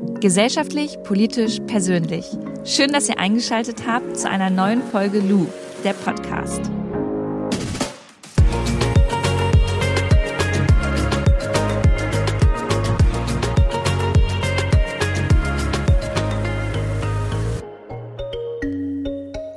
Gesellschaftlich, politisch, persönlich. Schön, dass ihr eingeschaltet habt zu einer neuen Folge Lou, der Podcast.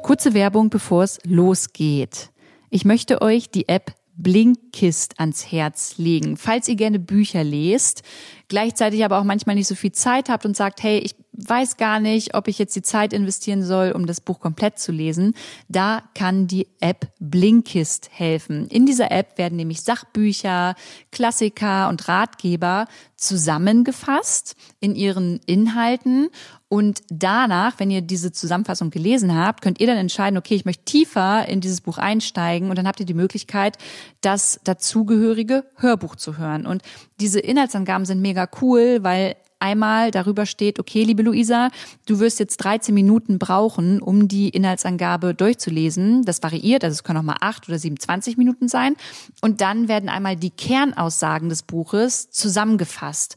Kurze Werbung, bevor es losgeht. Ich möchte euch die App Blinkist ans Herz legen, falls ihr gerne Bücher lest, gleichzeitig aber auch manchmal nicht so viel Zeit habt und sagt, hey, ich weiß gar nicht, ob ich jetzt die Zeit investieren soll, um das Buch komplett zu lesen. Da kann die App Blinkist helfen. In dieser App werden nämlich Sachbücher, Klassiker und Ratgeber zusammengefasst in ihren Inhalten und danach, wenn ihr diese Zusammenfassung gelesen habt, könnt ihr dann entscheiden, okay, ich möchte tiefer in dieses Buch einsteigen und dann habt ihr die Möglichkeit, das dazugehörige Hörbuch zu hören. Und diese Inhaltsangaben sind mega cool, weil einmal darüber steht, okay, liebe Luisa, du wirst jetzt 13 Minuten brauchen, um die Inhaltsangabe durchzulesen. Das variiert, also es können auch mal 8 oder 27 Minuten sein. Und dann werden einmal die Kernaussagen des Buches zusammengefasst.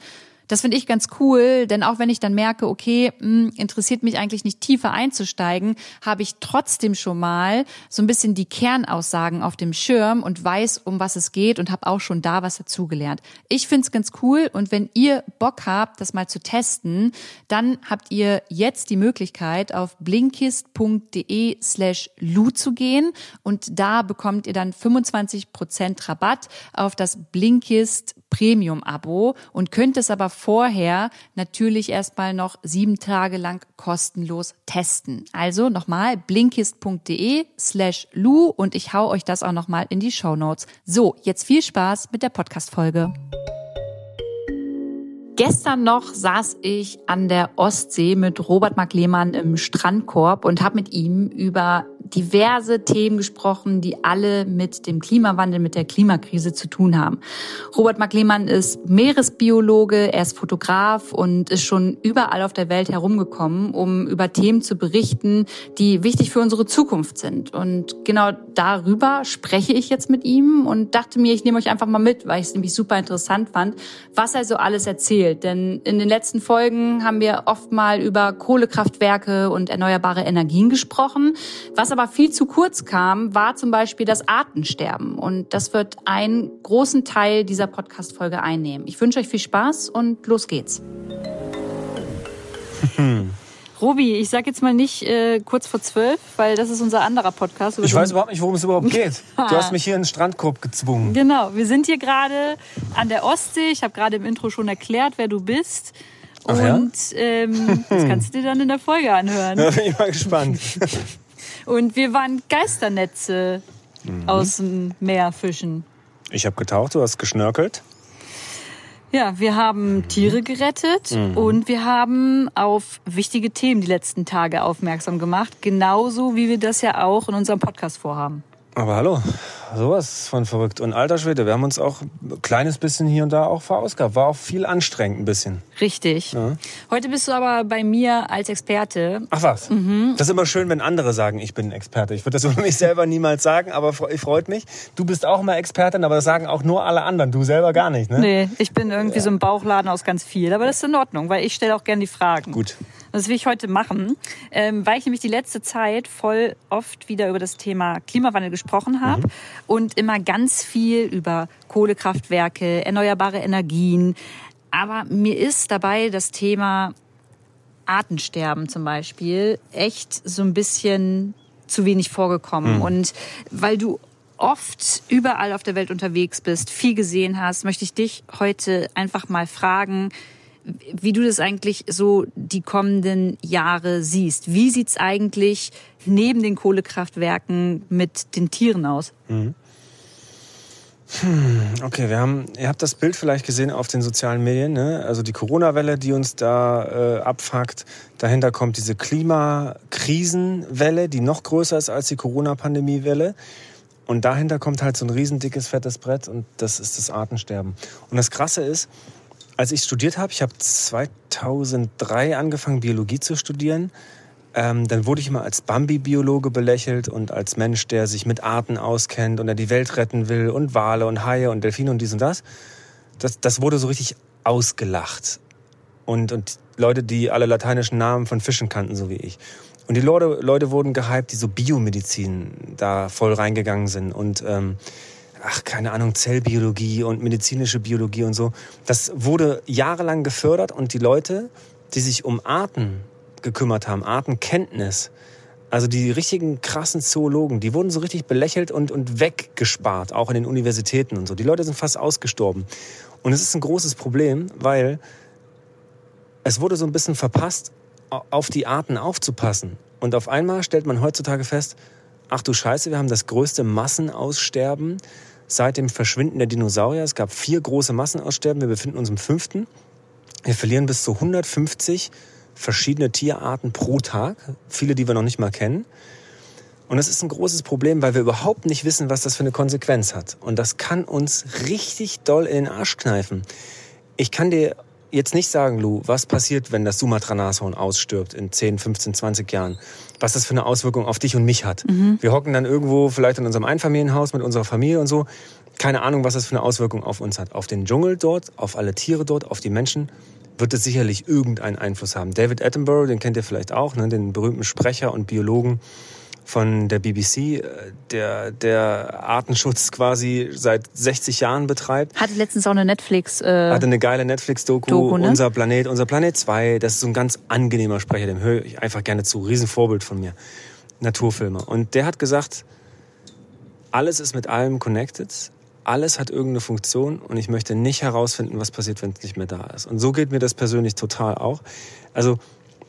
Das finde ich ganz cool, denn auch wenn ich dann merke, okay, mh, hm, interessiert mich eigentlich nicht tiefer einzusteigen, habe ich trotzdem schon mal so ein bisschen die Kernaussagen auf dem Schirm und weiß, um was es geht und habe auch schon da was dazugelernt. Ich finde es ganz cool und wenn ihr Bock habt, das mal zu testen, dann habt ihr jetzt die Möglichkeit, auf blinkist.de slash lu zu gehen und da bekommt ihr dann 25% Rabatt auf das Blinkist Premium-Abo und könnt es aber vorher natürlich erstmal noch sieben Tage lang kostenlos testen. Also nochmal blinkist.de slash Lu und ich hau euch das auch nochmal in die Show Notes. So, jetzt viel Spaß mit der Podcast-Folge. Gestern noch saß ich an der Ostsee mit Robert Mark Lehmann im Strandkorb und habe mit ihm über diverse Themen gesprochen, die alle mit dem Klimawandel, mit der Klimakrise zu tun haben. Robert Mark Lehmann ist Meeresbiologe, er ist Fotograf und ist schon überall auf der Welt herumgekommen, um über Themen zu berichten, die wichtig für unsere Zukunft sind. Und genau darüber spreche ich jetzt mit ihm und dachte mir, ich nehme euch einfach mal mit, weil ich es nämlich super interessant fand, was er so alles erzählt. Denn in den letzten Folgen haben wir oft mal über Kohlekraftwerke und erneuerbare Energien gesprochen, was aber viel zu kurz kam, war zum Beispiel das Artensterben. Und das wird einen großen Teil dieser Podcast-Folge einnehmen. Ich wünsche euch viel Spaß und los geht's. Robi, ich sag jetzt mal nicht äh, kurz vor zwölf, weil das ist unser anderer Podcast. Ich weiß überhaupt nicht, worum es überhaupt geht. Du hast mich hier in den Strandkorb gezwungen. Genau, wir sind hier gerade an der Ostsee. Ich habe gerade im Intro schon erklärt, wer du bist. Ach und ja? ähm, das kannst du dir dann in der Folge anhören. Da bin ich mal gespannt. Und wir waren Geisternetze mhm. aus dem Meer fischen. Ich habe getaucht, du hast geschnörkelt. Ja, wir haben Tiere gerettet mhm. und wir haben auf wichtige Themen die letzten Tage aufmerksam gemacht, genauso wie wir das ja auch in unserem Podcast vorhaben. Aber hallo, sowas von verrückt. Und alter Schwede, wir haben uns auch ein kleines bisschen hier und da auch verausgabt. War auch viel anstrengend ein bisschen. Richtig. Ja. Heute bist du aber bei mir als Experte. Ach was. Mhm. Das ist immer schön, wenn andere sagen, ich bin Experte. Ich würde das über mich selber niemals sagen, aber ich freut mich. Du bist auch mal Expertin, aber das sagen auch nur alle anderen. Du selber gar nicht, ne? Nee, ich bin irgendwie ja. so ein Bauchladen aus ganz viel. Aber das ist in Ordnung, weil ich stelle auch gerne die Fragen. Gut. Das will ich heute machen, ähm, weil ich nämlich die letzte Zeit voll oft wieder über das Thema Klimawandel gesprochen habe mhm. Und immer ganz viel über Kohlekraftwerke, erneuerbare Energien. Aber mir ist dabei das Thema Artensterben zum Beispiel echt so ein bisschen zu wenig vorgekommen. Mhm. Und weil du oft überall auf der Welt unterwegs bist, viel gesehen hast, möchte ich dich heute einfach mal fragen, wie du das eigentlich so die kommenden Jahre siehst. Wie sieht's eigentlich neben den Kohlekraftwerken mit den Tieren aus? Mhm. Hm, okay, wir haben, ihr habt das Bild vielleicht gesehen auf den sozialen Medien, ne? also die Corona-Welle, die uns da äh, abfuckt. Dahinter kommt diese Klimakrisenwelle, die noch größer ist als die Corona-Pandemie-Welle. Und dahinter kommt halt so ein riesendickes, fettes Brett und das ist das Artensterben. Und das Krasse ist, als ich studiert habe, ich habe 2003 angefangen, Biologie zu studieren. Ähm, dann wurde ich immer als Bambi-Biologe belächelt und als Mensch, der sich mit Arten auskennt und der die Welt retten will und Wale und Haie und Delfine und dies und das. Das, das wurde so richtig ausgelacht. Und, und Leute, die alle lateinischen Namen von Fischen kannten, so wie ich. Und die Leute, Leute wurden gehypt, die so Biomedizin da voll reingegangen sind. Und ähm, ach, keine Ahnung, Zellbiologie und medizinische Biologie und so. Das wurde jahrelang gefördert und die Leute, die sich um Arten gekümmert haben, Artenkenntnis, also die richtigen krassen Zoologen, die wurden so richtig belächelt und, und weggespart, auch in den Universitäten und so. Die Leute sind fast ausgestorben. Und es ist ein großes Problem, weil es wurde so ein bisschen verpasst, auf die Arten aufzupassen. Und auf einmal stellt man heutzutage fest, ach du Scheiße, wir haben das größte Massenaussterben seit dem Verschwinden der Dinosaurier. Es gab vier große Massenaussterben, wir befinden uns im fünften. Wir verlieren bis zu 150 verschiedene Tierarten pro Tag, viele, die wir noch nicht mal kennen. Und das ist ein großes Problem, weil wir überhaupt nicht wissen, was das für eine Konsequenz hat. Und das kann uns richtig doll in den Arsch kneifen. Ich kann dir jetzt nicht sagen, Lou, was passiert, wenn das Sumatra-Nashorn ausstirbt in 10, 15, 20 Jahren. Was das für eine Auswirkung auf dich und mich hat. Mhm. Wir hocken dann irgendwo vielleicht in unserem Einfamilienhaus mit unserer Familie und so. Keine Ahnung, was das für eine Auswirkung auf uns hat. Auf den Dschungel dort, auf alle Tiere dort, auf die Menschen wird es sicherlich irgendeinen Einfluss haben. David Attenborough, den kennt ihr vielleicht auch, ne, den berühmten Sprecher und Biologen von der BBC, äh, der, der Artenschutz quasi seit 60 Jahren betreibt. Hatte letztens auch eine Netflix. Äh, Hatte eine geile Netflix-Doku, ne? Unser Planet, Unser Planet 2. Das ist so ein ganz angenehmer Sprecher, dem höre ich einfach gerne zu. Riesenvorbild von mir. Naturfilmer. Und der hat gesagt, alles ist mit allem connected alles hat irgendeine Funktion und ich möchte nicht herausfinden, was passiert, wenn es nicht mehr da ist. Und so geht mir das persönlich total auch. Also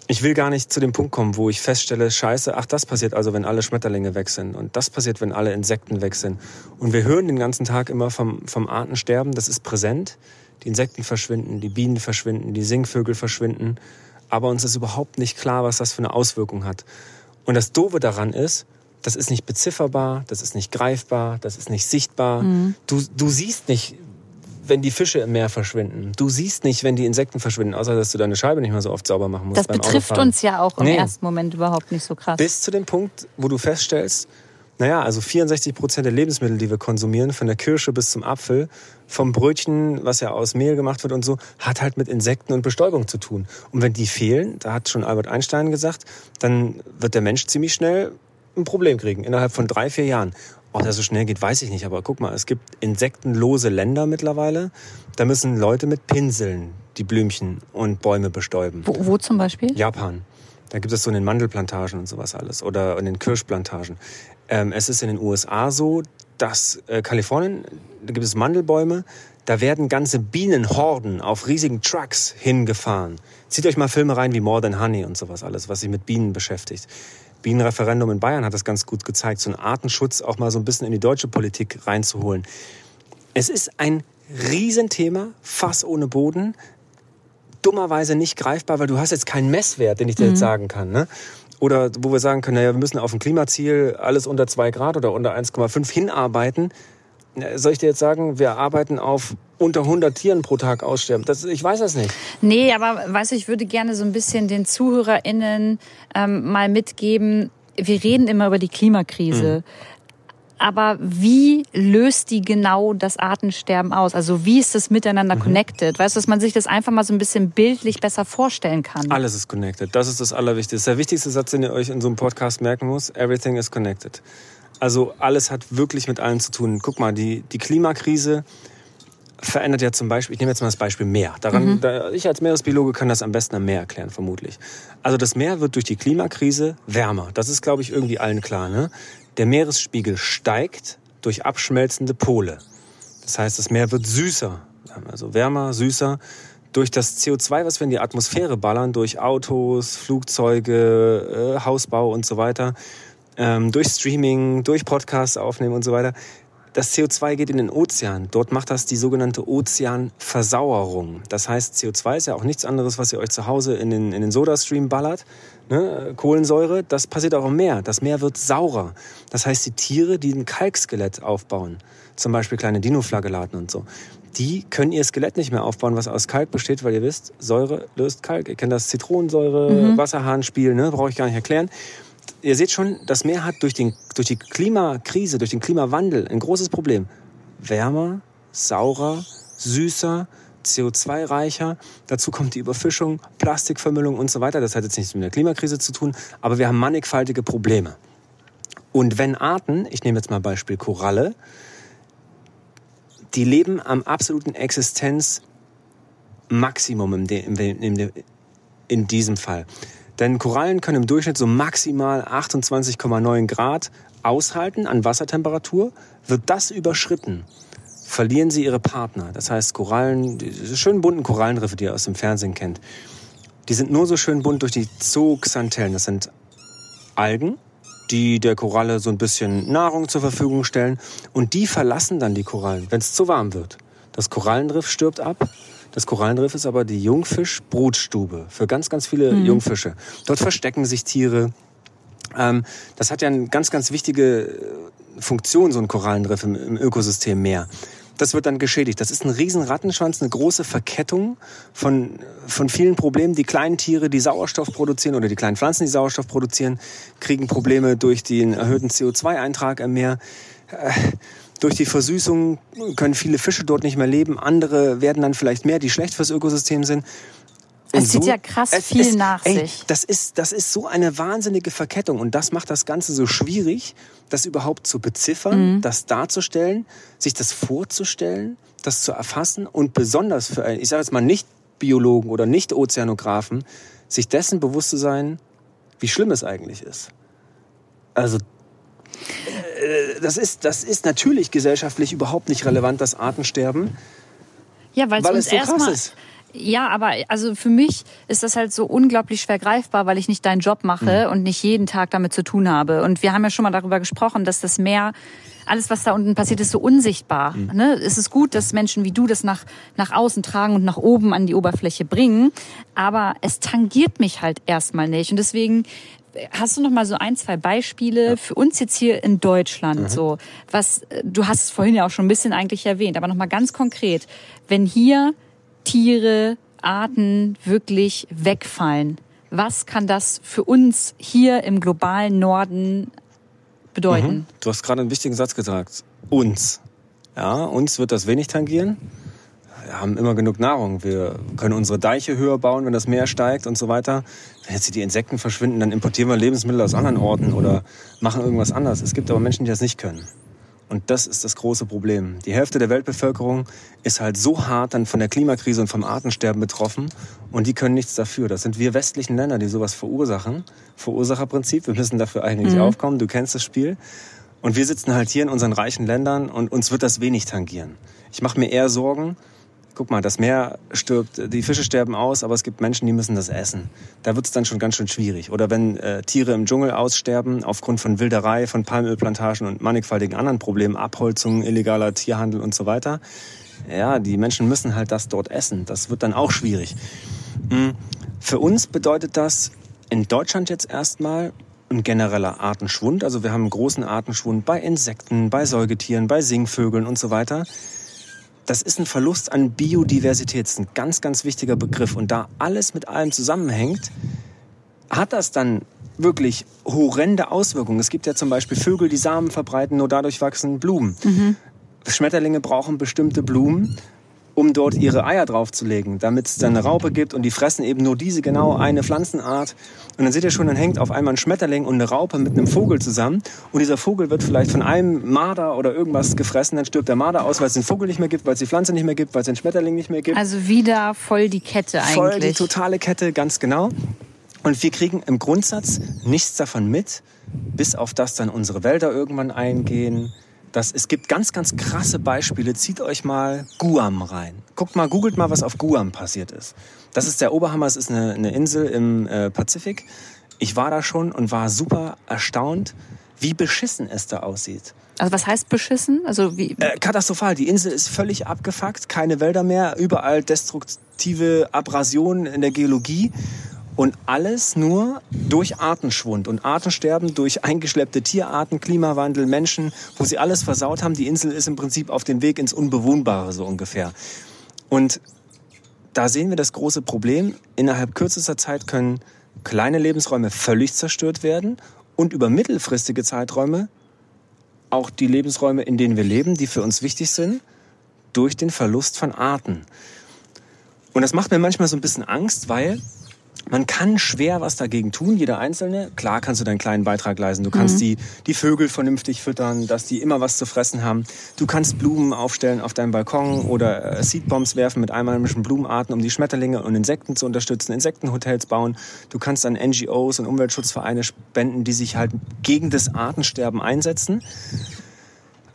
ich will gar nicht zu dem Punkt kommen, wo ich feststelle, scheiße, ach, das passiert also, wenn alle Schmetterlinge weg sind. Und das passiert, wenn alle Insekten weg sind. Und wir hören den ganzen Tag immer vom, vom Artensterben, das ist präsent. Die Insekten verschwinden, die Bienen verschwinden, die Singvögel verschwinden. Aber uns ist überhaupt nicht klar, was das für eine Auswirkung hat. Und das Doofe daran ist, das ist nicht bezifferbar, das ist nicht greifbar, das ist nicht sichtbar. Mhm. Du, du siehst nicht, wenn die Fische im Meer verschwinden. Du siehst nicht, wenn die Insekten verschwinden, außer dass du deine Scheibe nicht mehr so oft sauber machen musst. Das betrifft Autofahren. uns ja auch im nee. ersten Moment überhaupt nicht so krass. Bis zu dem Punkt, wo du feststellst, naja, also 64 Prozent der Lebensmittel, die wir konsumieren, von der Kirsche bis zum Apfel, vom Brötchen, was ja aus Mehl gemacht wird und so, hat halt mit Insekten und Bestäubung zu tun. Und wenn die fehlen, da hat schon Albert Einstein gesagt, dann wird der Mensch ziemlich schnell ein Problem kriegen, innerhalb von drei, vier Jahren. Ob das so schnell geht, weiß ich nicht. Aber guck mal, es gibt insektenlose Länder mittlerweile. Da müssen Leute mit Pinseln die Blümchen und Bäume bestäuben. Wo, wo zum Beispiel? Japan. Da gibt es so in den Mandelplantagen und sowas alles. Oder in den Kirschplantagen. Ähm, es ist in den USA so, dass äh, Kalifornien, da gibt es Mandelbäume, da werden ganze Bienenhorden auf riesigen Trucks hingefahren. Zieht euch mal Filme rein wie More Than Honey und sowas alles, was sich mit Bienen beschäftigt. Bienenreferendum in Bayern hat das ganz gut gezeigt, so einen Artenschutz auch mal so ein bisschen in die deutsche Politik reinzuholen. Es ist ein Riesenthema, Fass ohne Boden, dummerweise nicht greifbar, weil du hast jetzt keinen Messwert, den ich dir mhm. jetzt sagen kann. Ne? Oder wo wir sagen können, naja, wir müssen auf ein Klimaziel alles unter 2 Grad oder unter 1,5 hinarbeiten. Soll ich dir jetzt sagen, wir arbeiten auf unter 100 Tieren pro Tag aussterben? Das, ich weiß das nicht. Nee, aber weißt du, ich würde gerne so ein bisschen den ZuhörerInnen ähm, mal mitgeben, wir reden immer über die Klimakrise. Mhm. Aber wie löst die genau das Artensterben aus? Also wie ist das miteinander mhm. connected? Weißt du, dass man sich das einfach mal so ein bisschen bildlich besser vorstellen kann? Alles ist connected. Das ist das Allerwichtigste. Der wichtigste Satz, den ihr euch in so einem Podcast merken muss. Everything is connected. Also alles hat wirklich mit allem zu tun. Guck mal, die, die Klimakrise verändert ja zum Beispiel, ich nehme jetzt mal das Beispiel Meer. Daran, mhm. da, ich als Meeresbiologe kann das am besten am Meer erklären, vermutlich. Also das Meer wird durch die Klimakrise wärmer. Das ist, glaube ich, irgendwie allen klar. Ne? Der Meeresspiegel steigt durch abschmelzende Pole. Das heißt, das Meer wird süßer, also wärmer, süßer. Durch das CO2, was wir in die Atmosphäre ballern, durch Autos, Flugzeuge, äh, Hausbau und so weiter, ähm, durch Streaming, durch Podcasts aufnehmen und so weiter. Das CO2 geht in den Ozean. Dort macht das die sogenannte Ozeanversauerung. Das heißt, CO2 ist ja auch nichts anderes, was ihr euch zu Hause in den, in den Sodastream ballert. Ne? Kohlensäure, das passiert auch im Meer. Das Meer wird saurer. Das heißt, die Tiere, die ein Kalkskelett aufbauen, zum Beispiel kleine Dinoflagellaten und so, die können ihr Skelett nicht mehr aufbauen, was aus Kalk besteht, weil ihr wisst, Säure löst Kalk. Ihr kennt das Zitronensäure, mhm. Wasserhahnspiel, ne? brauche ich gar nicht erklären ihr seht schon, das Meer hat durch, den, durch die Klimakrise, durch den Klimawandel ein großes Problem. Wärmer, saurer, süßer, CO2-reicher. Dazu kommt die Überfischung, Plastikvermüllung und so weiter. Das hat jetzt nichts mit der Klimakrise zu tun, aber wir haben mannigfaltige Probleme. Und wenn Arten, ich nehme jetzt mal Beispiel Koralle, die leben am absoluten Existenzmaximum in, in, in diesem Fall. Denn Korallen können im Durchschnitt so maximal 28,9 Grad aushalten an Wassertemperatur. Wird das überschritten, verlieren sie ihre Partner. Das heißt, Korallen, diese schönen bunten Korallenriffe, die ihr aus dem Fernsehen kennt, die sind nur so schön bunt durch die Zooxanthellen. Das sind Algen, die der Koralle so ein bisschen Nahrung zur Verfügung stellen. Und die verlassen dann die Korallen, wenn es zu warm wird. Das Korallenriff stirbt ab. Das Korallenriff ist aber die Jungfischbrutstube für ganz, ganz viele mhm. Jungfische. Dort verstecken sich Tiere. Ähm, das hat ja eine ganz, ganz wichtige Funktion, so ein Korallenriff im, im Ökosystem Meer das wird dann geschädigt. Das ist ein riesen Rattenschwanz, eine große Verkettung von, von vielen Problemen. Die kleinen Tiere, die Sauerstoff produzieren oder die kleinen Pflanzen, die Sauerstoff produzieren, kriegen Probleme durch den erhöhten CO2-Eintrag im Meer. Durch die Versüßung können viele Fische dort nicht mehr leben. Andere werden dann vielleicht mehr, die schlecht fürs Ökosystem sind. Es zieht so, ja krass viel es, nach ey, sich. Das ist, das ist so eine wahnsinnige Verkettung und das macht das Ganze so schwierig, das überhaupt zu beziffern, mhm. das darzustellen, sich das vorzustellen, das zu erfassen und besonders für, ich sage jetzt mal nicht Biologen oder nicht Ozeanografen, sich dessen bewusst zu sein, wie schlimm es eigentlich ist. Also das ist, das ist natürlich gesellschaftlich überhaupt nicht relevant, das Artensterben. Ja, weil es so krass ist. Ja, aber also für mich ist das halt so unglaublich schwer greifbar, weil ich nicht deinen Job mache mhm. und nicht jeden Tag damit zu tun habe. Und wir haben ja schon mal darüber gesprochen, dass das Meer alles, was da unten passiert, ist so unsichtbar. Mhm. Ne? Es ist gut, dass Menschen wie du das nach, nach außen tragen und nach oben an die Oberfläche bringen, aber es tangiert mich halt erstmal nicht. Und deswegen hast du noch mal so ein, zwei Beispiele ja. für uns jetzt hier in Deutschland, mhm. so was du hast es vorhin ja auch schon ein bisschen eigentlich erwähnt, aber noch mal ganz konkret, wenn hier Tiere, Arten wirklich wegfallen. Was kann das für uns hier im globalen Norden bedeuten? Mhm. Du hast gerade einen wichtigen Satz gesagt. Uns. Ja, uns wird das wenig tangieren. Wir haben immer genug Nahrung. Wir können unsere Deiche höher bauen, wenn das Meer steigt und so weiter. Wenn jetzt die Insekten verschwinden, dann importieren wir Lebensmittel aus anderen Orten oder machen irgendwas anderes. Es gibt aber Menschen, die das nicht können. Und das ist das große Problem. Die Hälfte der Weltbevölkerung ist halt so hart dann von der Klimakrise und vom Artensterben betroffen und die können nichts dafür. Das sind wir westlichen Länder, die sowas verursachen. Verursacherprinzip, wir müssen dafür eigentlich mhm. aufkommen. Du kennst das Spiel. Und wir sitzen halt hier in unseren reichen Ländern und uns wird das wenig tangieren. Ich mache mir eher Sorgen, guck mal, das Meer stirbt, die Fische sterben aus, aber es gibt Menschen, die müssen das essen. Da wird es dann schon ganz schön schwierig. Oder wenn äh, Tiere im Dschungel aussterben aufgrund von Wilderei, von Palmölplantagen und mannigfaltigen anderen Problemen, Abholzung, illegaler Tierhandel und so weiter. Ja, die Menschen müssen halt das dort essen. Das wird dann auch schwierig. Hm, für uns bedeutet das in Deutschland jetzt erstmal ein genereller Artenschwund. Also wir haben einen großen Artenschwund bei Insekten, bei Säugetieren, bei Singvögeln und so weiter das ist ein Verlust an Biodiversität. Das ist ein ganz, ganz wichtiger Begriff. Und da alles mit allem zusammenhängt, hat das dann wirklich horrende Auswirkungen. Es gibt ja zum Beispiel Vögel, die Samen verbreiten, nur dadurch wachsen Blumen. Mhm. Schmetterlinge brauchen bestimmte Blumen um dort ihre Eier draufzulegen, damit es dann eine Raupe gibt und die fressen eben nur diese genau eine Pflanzenart. Und dann seht ihr schon, dann hängt auf einmal ein Schmetterling und eine Raupe mit einem Vogel zusammen und dieser Vogel wird vielleicht von einem Marder oder irgendwas gefressen, dann stirbt der Marder aus, weil es den Vogel nicht mehr gibt, weil es die Pflanze nicht mehr gibt, weil es den Schmetterling nicht mehr gibt. Also wieder voll die Kette eigentlich. Voll die totale Kette, ganz genau. Und wir kriegen im Grundsatz nichts davon mit, bis auf das dann unsere Wälder irgendwann eingehen, das, es gibt ganz, ganz krasse Beispiele. Zieht euch mal Guam rein. Guckt mal, googelt mal, was auf Guam passiert ist. Das ist der Oberhammer, es ist eine, eine Insel im äh, Pazifik. Ich war da schon und war super erstaunt, wie beschissen es da aussieht. Also was heißt beschissen? Also wie? Äh, katastrophal. Die Insel ist völlig abgefuckt, keine Wälder mehr, überall destruktive Abrasionen in der Geologie. Und alles nur durch Artenschwund und Artensterben, durch eingeschleppte Tierarten, Klimawandel, Menschen, wo sie alles versaut haben. Die Insel ist im Prinzip auf dem Weg ins Unbewohnbare so ungefähr. Und da sehen wir das große Problem. Innerhalb kürzester Zeit können kleine Lebensräume völlig zerstört werden und über mittelfristige Zeiträume auch die Lebensräume, in denen wir leben, die für uns wichtig sind, durch den Verlust von Arten. Und das macht mir manchmal so ein bisschen Angst, weil man kann schwer was dagegen tun, jeder Einzelne. Klar kannst du deinen kleinen Beitrag leisten. Du kannst mhm. die, die Vögel vernünftig füttern, dass die immer was zu fressen haben. Du kannst Blumen aufstellen auf deinem Balkon oder äh, Seedbombs werfen mit einheimischen Blumenarten, um die Schmetterlinge und Insekten zu unterstützen, Insektenhotels bauen. Du kannst an NGOs und Umweltschutzvereine spenden, die sich halt gegen das Artensterben einsetzen.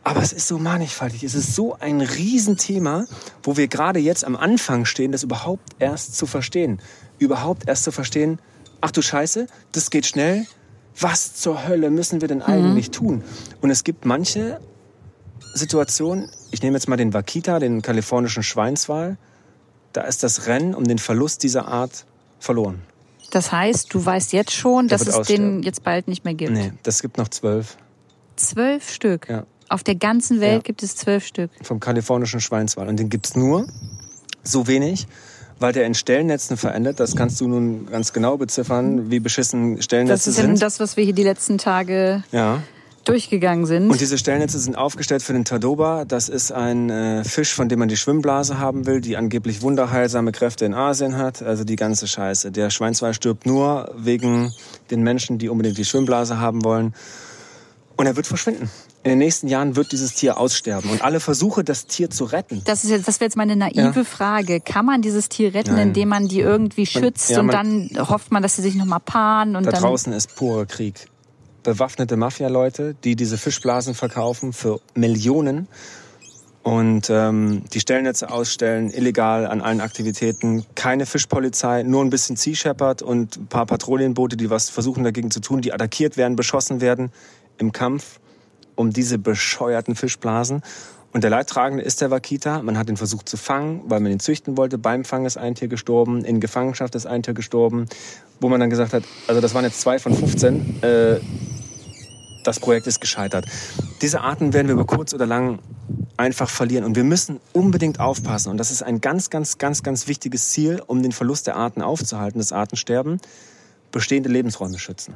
Aber es ist so mannigfaltig. Es ist so ein Riesenthema, wo wir gerade jetzt am Anfang stehen, das überhaupt erst zu verstehen. Überhaupt erst zu verstehen, ach du Scheiße, das geht schnell. Was zur Hölle müssen wir denn mhm. eigentlich mhm. tun? Und es gibt manche Situationen, ich nehme jetzt mal den Wakita, den kalifornischen Schweinswal, da ist das Rennen um den Verlust dieser Art verloren. Das heißt, du weißt jetzt schon, dass es aussterben. den jetzt bald nicht mehr gibt. Nee, das gibt noch zwölf. Zwölf Stück? Ja. Auf der ganzen Welt ja. gibt es zwölf Stück. Vom kalifornischen Schweinswal. Und den gibt es nur so wenig, weil der in Stellnetzen verendet. Das kannst du nun ganz genau beziffern, wie beschissen Stellnetze sind. Das ist ja das, was wir hier die letzten Tage ja. durchgegangen sind. Und diese Stellnetze sind aufgestellt für den Tadoba. Das ist ein äh, Fisch, von dem man die Schwimmblase haben will, die angeblich wunderheilsame Kräfte in Asien hat. Also die ganze Scheiße. Der Schweinswal stirbt nur wegen den Menschen, die unbedingt die Schwimmblase haben wollen. Und er wird verschwinden in den nächsten Jahren wird dieses Tier aussterben. Und alle Versuche, das Tier zu retten. Das, ist jetzt, das wäre jetzt meine naive ja. Frage. Kann man dieses Tier retten, Nein. indem man die irgendwie schützt man, ja, man, und dann hofft man, dass sie sich nochmal paaren? Und da dann draußen ist purer Krieg. Bewaffnete Mafia-Leute, die diese Fischblasen verkaufen für Millionen und ähm, die Stellnetze ausstellen, illegal an allen Aktivitäten. Keine Fischpolizei, nur ein bisschen Sea Shepherd und ein paar Patrouillenboote, die was versuchen dagegen zu tun, die attackiert werden, beschossen werden im Kampf um diese bescheuerten Fischblasen. Und der Leidtragende ist der Wakita. Man hat ihn versucht zu fangen, weil man ihn züchten wollte. Beim Fang ist ein Tier gestorben, in Gefangenschaft ist ein Tier gestorben, wo man dann gesagt hat, also das waren jetzt zwei von 15, äh, das Projekt ist gescheitert. Diese Arten werden wir über kurz oder lang einfach verlieren. Und wir müssen unbedingt aufpassen. Und das ist ein ganz, ganz, ganz, ganz wichtiges Ziel, um den Verlust der Arten aufzuhalten, das Artensterben, bestehende Lebensräume schützen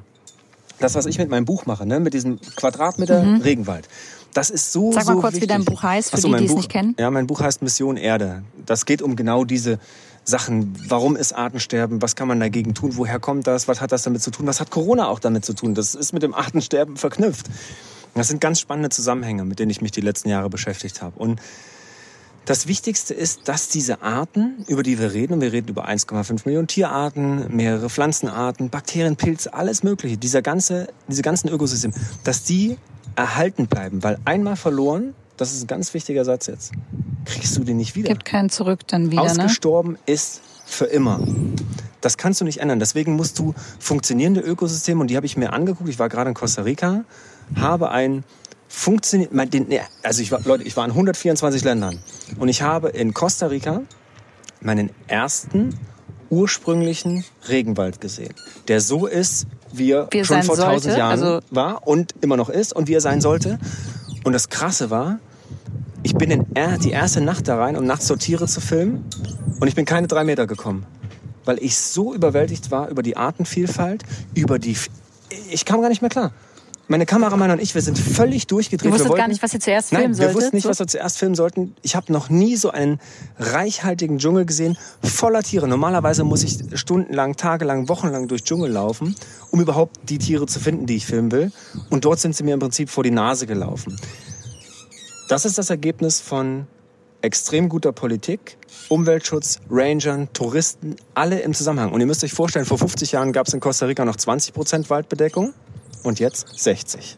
das, was ich mit meinem Buch mache, ne, mit diesem Quadratmeter mhm. Regenwald. Das ist so, Sag mal so kurz, wichtig. wie dein Buch heißt, für Achso, die, die es nicht kennen. Ja, mein Buch heißt Mission Erde. Das geht um genau diese Sachen. Warum ist Artensterben? Was kann man dagegen tun? Woher kommt das? Was hat das damit zu tun? Was hat Corona auch damit zu tun? Das ist mit dem Artensterben verknüpft. Das sind ganz spannende Zusammenhänge, mit denen ich mich die letzten Jahre beschäftigt habe. Und das Wichtigste ist, dass diese Arten, über die wir reden, und wir reden über 1,5 Millionen Tierarten, mehrere Pflanzenarten, Bakterien, Pilze, alles Mögliche, dieser ganze, diese ganzen Ökosysteme, dass die erhalten bleiben. Weil einmal verloren, das ist ein ganz wichtiger Satz jetzt, kriegst du den nicht wieder. Gibt keinen zurück dann wieder, ne? Ausgestorben ne? ist für immer. Das kannst du nicht ändern. Deswegen musst du funktionierende Ökosysteme, und die habe ich mir angeguckt, ich war gerade in Costa Rica, habe ein funktioniert, also ich war, Leute, ich war in 124 Ländern und ich habe in Costa Rica meinen ersten ursprünglichen Regenwald gesehen, der so ist, wie er wie schon vor tausend Jahren also war und immer noch ist und wie er sein sollte. Und das Krasse war, ich bin in die erste Nacht da rein, um nachts so Tiere zu filmen und ich bin keine drei Meter gekommen, weil ich so überwältigt war über die Artenvielfalt, über die... Ich kam gar nicht mehr klar meine Kameramann und ich, wir sind völlig durchgedreht. Du wusstest wollten, gar nicht, was ihr zuerst filmen solltet? wir wussten nicht, was wir zuerst filmen sollten. Ich habe noch nie so einen reichhaltigen Dschungel gesehen, voller Tiere. Normalerweise muss ich stundenlang, tagelang, wochenlang durch Dschungel laufen, um überhaupt die Tiere zu finden, die ich filmen will. Und dort sind sie mir im Prinzip vor die Nase gelaufen. Das ist das Ergebnis von extrem guter Politik, Umweltschutz, Rangern, Touristen, alle im Zusammenhang. Und ihr müsst euch vorstellen, vor 50 Jahren gab es in Costa Rica noch 20 Prozent Waldbedeckung und jetzt 60.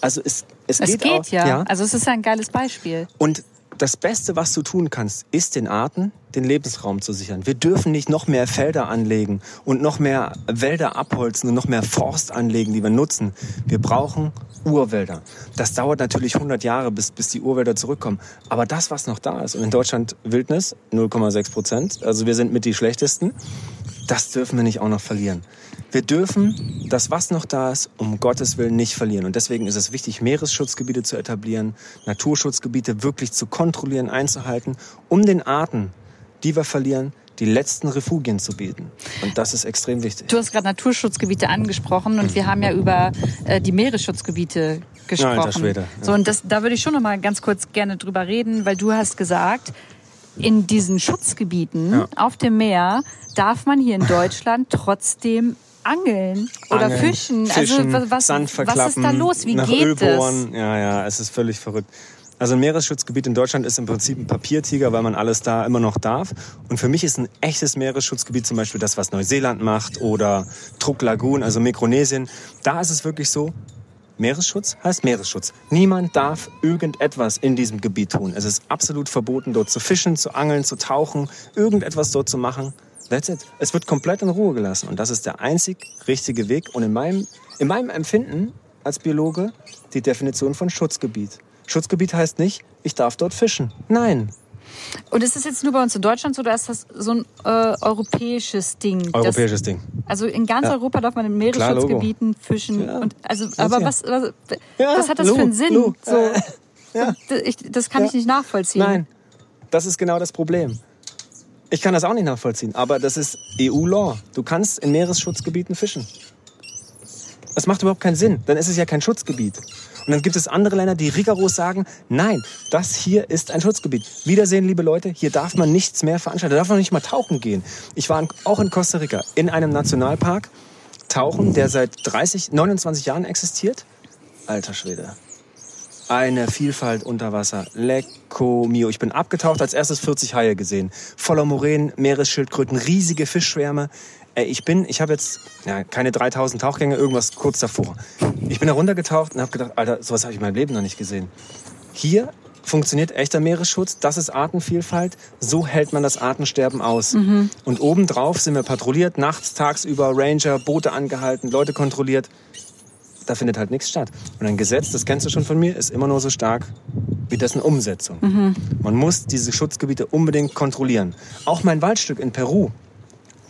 Also es, es, es geht, geht auch, ja. ja. Also es ist ein geiles Beispiel. Und das Beste, was du tun kannst, ist den Arten den Lebensraum zu sichern. Wir dürfen nicht noch mehr Felder anlegen und noch mehr Wälder abholzen und noch mehr Forst anlegen, die wir nutzen. Wir brauchen Urwälder. Das dauert natürlich 100 Jahre, bis, bis die Urwälder zurückkommen. Aber das, was noch da ist, und in Deutschland Wildnis 0,6 Prozent, also wir sind mit die schlechtesten, das dürfen wir nicht auch noch verlieren. Wir dürfen das, was noch da ist, um Gottes Willen nicht verlieren. Und deswegen ist es wichtig, Meeresschutzgebiete zu etablieren, Naturschutzgebiete wirklich zu kontrollieren, einzuhalten, um den Arten, die wir verlieren, die letzten Refugien zu bieten. Und das ist extrem wichtig. Du hast gerade Naturschutzgebiete angesprochen und wir haben ja über äh, die Meeresschutzgebiete gesprochen. Ja, Schwede, ja. So und das, da würde ich schon noch mal ganz kurz gerne drüber reden, weil du hast gesagt, in diesen Schutzgebieten Ja. auf dem Meer darf man hier in Deutschland trotzdem angeln oder Angeln, fischen. Fischen, also was, Sand was ist da los? Wie geht Öl das? Ja, ja, es ist völlig verrückt. Also ein Meeresschutzgebiet in Deutschland ist im Prinzip ein Papiertiger, weil man alles da immer noch darf. Und für mich ist ein echtes Meeresschutzgebiet zum Beispiel das, was Neuseeland macht oder Truk Lagoon, also Mikronesien. Da ist es wirklich so, Meeresschutz heißt Meeresschutz. Niemand darf irgendetwas in diesem Gebiet tun. Es ist absolut verboten, dort zu fischen, zu angeln, zu tauchen, irgendetwas dort zu machen. That's it. Es wird komplett in Ruhe gelassen. Und das ist der einzig richtige Weg. Und in meinem, in meinem Empfinden als Biologe die Definition von Schutzgebiet. Schutzgebiet heißt nicht, ich darf dort fischen. Nein. Und ist das jetzt nur bei uns in Deutschland so, oder ist das so ein äh, europäisches Ding? Europäisches Ding. Das, also in ganz Ja. Europa darf man in. Meeresschutzgebieten fischen. Ja. Und also, Das aber was, was, was hat das Lou, für einen Sinn? So, Ja. ich, das kann ich Ja. nicht nachvollziehen. Nein, das ist genau das Problem. Ich kann das auch nicht nachvollziehen, aber das ist EU-Law. Du kannst in Meeresschutzgebieten fischen. Das macht überhaupt keinen Sinn. Dann ist es ja kein Schutzgebiet. Und dann gibt es andere Länder, die rigoros sagen, nein, das hier ist ein Schutzgebiet. Wiedersehen, liebe Leute, hier darf man nichts mehr veranstalten. Da darf man nicht mal tauchen gehen. Ich war auch in Costa Rica in einem Nationalpark tauchen, der seit 30, 29 Jahren existiert. Alter Schwede. Eine Vielfalt unter Wasser. Lecco mio. Ich bin abgetaucht, als erstes 40 Haie gesehen. Voller Moränen, Meeresschildkröten, riesige Fischschwärme. Ey, ich bin, ich habe jetzt ja, keine 3000 Tauchgänge, irgendwas kurz davor. Ich bin da runtergetaucht und habe gedacht, Alter, sowas habe ich in meinem Leben noch nicht gesehen. Hier funktioniert echter Meeresschutz, das ist Artenvielfalt, so hält man das Artensterben aus. Und obendrauf sind wir patrouilliert, nachts, tagsüber, Ranger, Boote angehalten, Leute kontrolliert da findet halt nichts statt. Und ein Gesetz, das kennst du schon von mir, ist immer nur so stark wie dessen Umsetzung. Man muss diese Schutzgebiete unbedingt kontrollieren. Auch mein Waldstück in Peru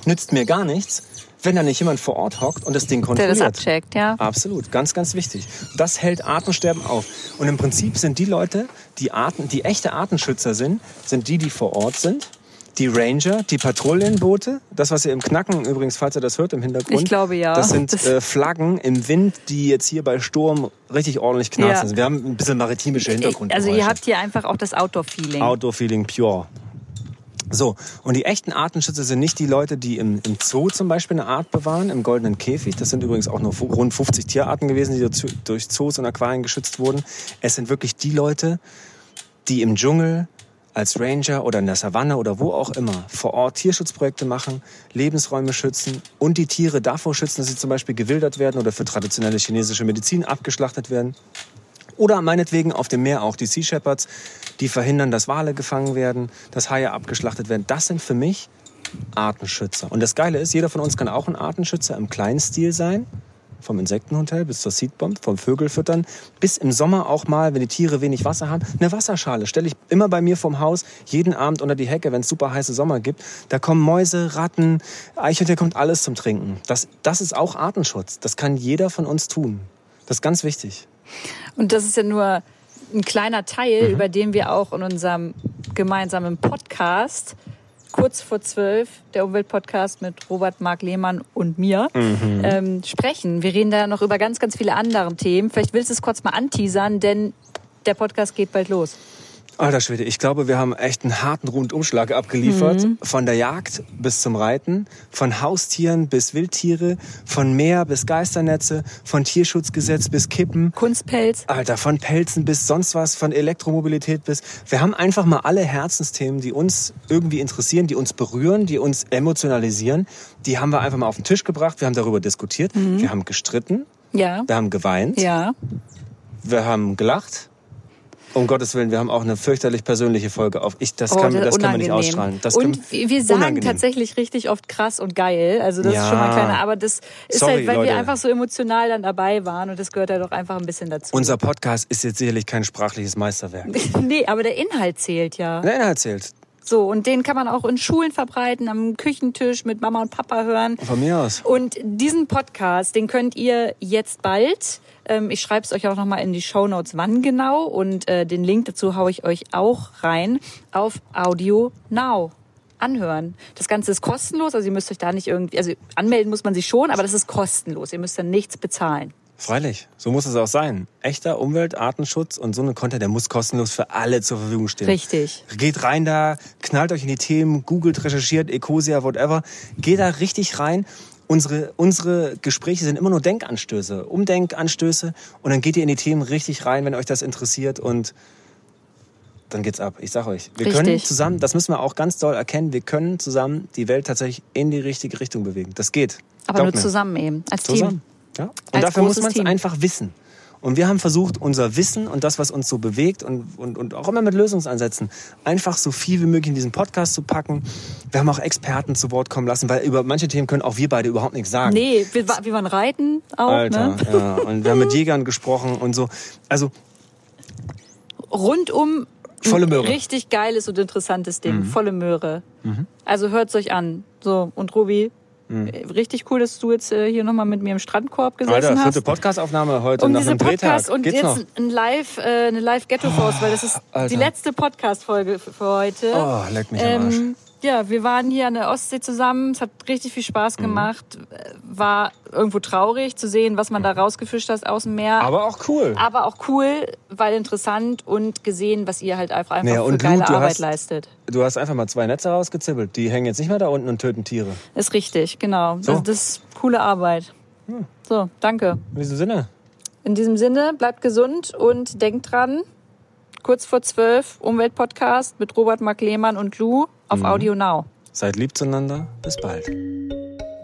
nützt mir gar nichts, wenn da nicht jemand vor Ort hockt und das Ding Der kontrolliert. das abcheckt, ja. Absolut, ganz, ganz wichtig. Das hält Artensterben auf. Und im Prinzip sind die Leute, die Arten, die echte Artenschützer sind, sind die, die vor Ort sind. Die Ranger, die Patrouillenboote, das, was ihr im Knacken übrigens, falls ihr das hört im Hintergrund. Ich glaube, ja. Das sind Das- äh, Flaggen im Wind, die jetzt hier bei Sturm richtig ordentlich knarzen. Ja. Also wir haben ein bisschen maritimische Hintergrund. Also ihr habt hier einfach auch das Outdoor-Feeling. Outdoor-Feeling pure. So, und die echten Artenschützer sind nicht die Leute, die im, im Zoo zum Beispiel eine Art bewahren, im goldenen Käfig. Das sind übrigens auch nur rund 50 Tierarten gewesen, die durch, durch Zoos und Aquarien geschützt wurden. Es sind wirklich die Leute, die im Dschungel als Ranger oder in der Savanne oder wo auch immer vor Ort Tierschutzprojekte machen, Lebensräume schützen und die Tiere davor schützen, dass sie zum Beispiel gewildert werden oder für traditionelle chinesische Medizin abgeschlachtet werden. Oder meinetwegen auf dem Meer auch die Sea Shepherds, die verhindern, dass Wale gefangen werden, dass Haie abgeschlachtet werden. Das sind für mich Artenschützer. Und das Geile ist, jeder von uns kann auch ein Artenschützer im kleinen Stil sein. Vom Insektenhotel bis zur Seedbomb, vom Vögelfüttern, bis im Sommer auch mal, wenn die Tiere wenig Wasser haben, eine Wasserschale stelle ich immer bei mir vorm Haus, jeden Abend unter die Hecke, wenn es super heiße Sommer gibt. Da kommen Mäuse, Ratten, Eichhörnchen, kommt alles zum Trinken. Das, das ist auch Artenschutz. Das kann jeder von uns tun. Das ist ganz wichtig. Und das ist ja nur ein kleiner Teil, Mhm. über den wir auch in unserem gemeinsamen Podcast kurz vor zwölf, der Umweltpodcast mit Robert Mark Lehmann und mir, Mhm. ähm, sprechen. Wir reden da noch über ganz, ganz viele andere Themen. Vielleicht willst du es kurz mal anteasern, denn der Podcast geht bald los. Alter Schwede, ich glaube, wir haben echt einen harten Rundumschlag abgeliefert. Von der Jagd bis zum Reiten, von Haustieren bis Wildtiere, von Meer bis Geisternetze, von Tierschutzgesetz bis Kippen. Kunstpelz. Alter, von Pelzen bis sonst was, von Elektromobilität bis. Wir haben einfach mal alle Herzensthemen, die uns irgendwie interessieren, die uns berühren, die uns emotionalisieren. Die haben wir einfach mal auf den Tisch gebracht. Wir haben darüber diskutiert. Wir haben gestritten. Ja. Wir haben geweint. Ja. Wir haben gelacht. Um Gottes Willen, wir haben auch eine fürchterlich persönliche Folge auf. Ich, das Oh, kann, das kann man nicht ausstrahlen. Das und kann, wir wir sagen unangenehm. tatsächlich richtig oft krass und geil. Also das ist Ja. schon mal kleiner. Aber das ist Sorry, halt, weil Leute. wir einfach so emotional dann dabei waren und das gehört ja doch einfach ein bisschen dazu. Unser Podcast ist jetzt sicherlich kein sprachliches Meisterwerk. nee, aber der Inhalt zählt ja. Der Inhalt zählt. So, und den kann man auch in Schulen verbreiten, am Küchentisch mit Mama und Papa hören. Von mir aus. Und diesen Podcast, den könnt ihr jetzt bald, ähm, ich schreibe es euch auch nochmal in die Shownotes, wann genau. Und äh, den Link dazu haue ich euch auch rein auf Audio Now. Anhören. Das Ganze ist kostenlos, also ihr müsst euch da nicht irgendwie, also anmelden muss man sich schon, aber das ist kostenlos. Ihr müsst dann nichts bezahlen. Freilich, so muss es auch sein. Echter Umwelt, Artenschutz und so ein Content, der muss kostenlos für alle zur Verfügung stehen. Richtig. Geht rein da, knallt euch in die Themen, googelt, recherchiert, Ecosia, whatever. Geht da richtig rein. Unsere, unsere Gespräche sind immer nur Denkanstöße, Umdenkanstöße. Und dann geht ihr in die Themen richtig rein, wenn euch das interessiert. Und dann geht's ab. Ich sag euch, wir Richtig. können zusammen, das müssen wir auch ganz doll erkennen, wir können zusammen die Welt tatsächlich in die richtige Richtung bewegen. Das geht. Aber Glaubt nur mir. zusammen eben, als Zusammen. Team. Ja? Und dafür muss man es einfach wissen. Und wir haben versucht, unser Wissen und das, was uns so bewegt und, und, und auch immer mit Lösungsansätzen, einfach so viel wie möglich in diesen Podcast zu packen. Wir haben auch Experten zu Wort kommen lassen, weil über manche Themen können auch wir beide überhaupt nichts sagen. Nee, wir, wir waren reiten auch, Alter, ne? ja. Und wir haben mit Jägern gesprochen und so. Also, Rundum Volle Möhre. Mhm. richtig geiles und interessantes Ding. Volle Möhre. Also hört's euch an. So, und Ruby, Mhm. äh, richtig cool, dass du jetzt äh, hier nochmal mit mir im Strandkorb gesessen Alter, hast. vierte Podcastaufnahme heute und nach diese dem Drehtag. Podcast und Geht's jetzt noch? ein Live, äh, eine Live Ghetto Force, weil das ist Alter. die letzte Podcast-Folge für heute. Oh, leck mich am Arsch. Ja, wir waren hier an der Ostsee zusammen. Es hat richtig viel Spaß Mhm. gemacht. Äh, War irgendwo traurig zu sehen, was man da rausgefischt hat aus dem Meer. Aber auch cool. Aber auch cool, weil interessant und gesehen, was ihr halt einfach, einfach Naja, für und geile Blut, Arbeit hast- leistet. Du hast einfach mal zwei Netze rausgezibbelt. Die hängen jetzt nicht mehr da unten und töten Tiere. Ist richtig, genau. So. Das, das ist coole Arbeit. So, danke. In diesem Sinne. In diesem Sinne, bleibt gesund und denkt dran, kurz vor zwölf, Umweltpodcast mit Robert Mark Lehmann und Lou auf Mhm. Audio Now. Seid lieb zueinander. Bis bald.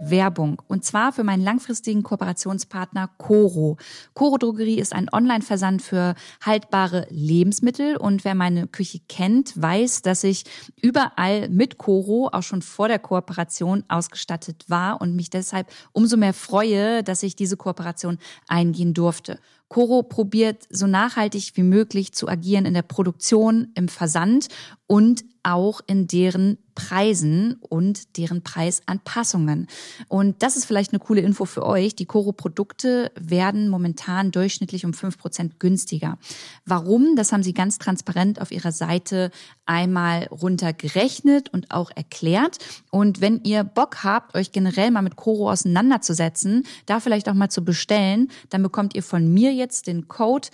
Werbung. Und zwar für meinen langfristigen Kooperationspartner Coro. Coro Drogerie ist ein Online-Versand für haltbare Lebensmittel. Und wer meine Küche kennt, weiß, dass ich überall mit Coro auch schon vor der Kooperation ausgestattet war und mich deshalb umso mehr freue, dass ich diese Kooperation eingehen durfte. Coro probiert so nachhaltig wie möglich zu agieren in der Produktion, im Versand und auch in deren Preisen und deren Preisanpassungen. Und das ist vielleicht eine coole Info für euch. Die Coro-Produkte werden momentan durchschnittlich um 5% günstiger. Warum? Das haben sie ganz transparent auf ihrer Seite einmal runtergerechnet und auch erklärt. Und wenn ihr Bock habt, euch generell mal mit Coro auseinanderzusetzen, da vielleicht auch mal zu bestellen, dann bekommt ihr von mir jetzt den Code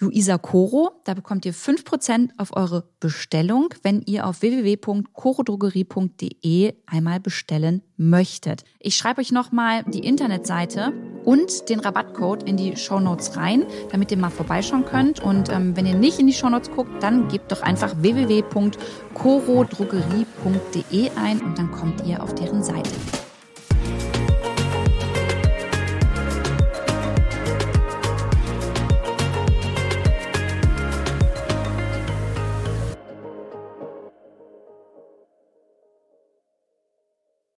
Luisa Coro. Da bekommt ihr 5% auf eure Bestellung, wenn ihr auf www.corodrogerie.de einmal bestellen möchtet. Ich schreibe euch nochmal die Internetseite und den Rabattcode in die Shownotes rein, damit ihr mal vorbeischauen könnt. Und ähm, wenn ihr nicht in die Shownotes guckt, dann gebt doch einfach www.corodrogerie.de ein und dann kommt ihr auf deren Seite.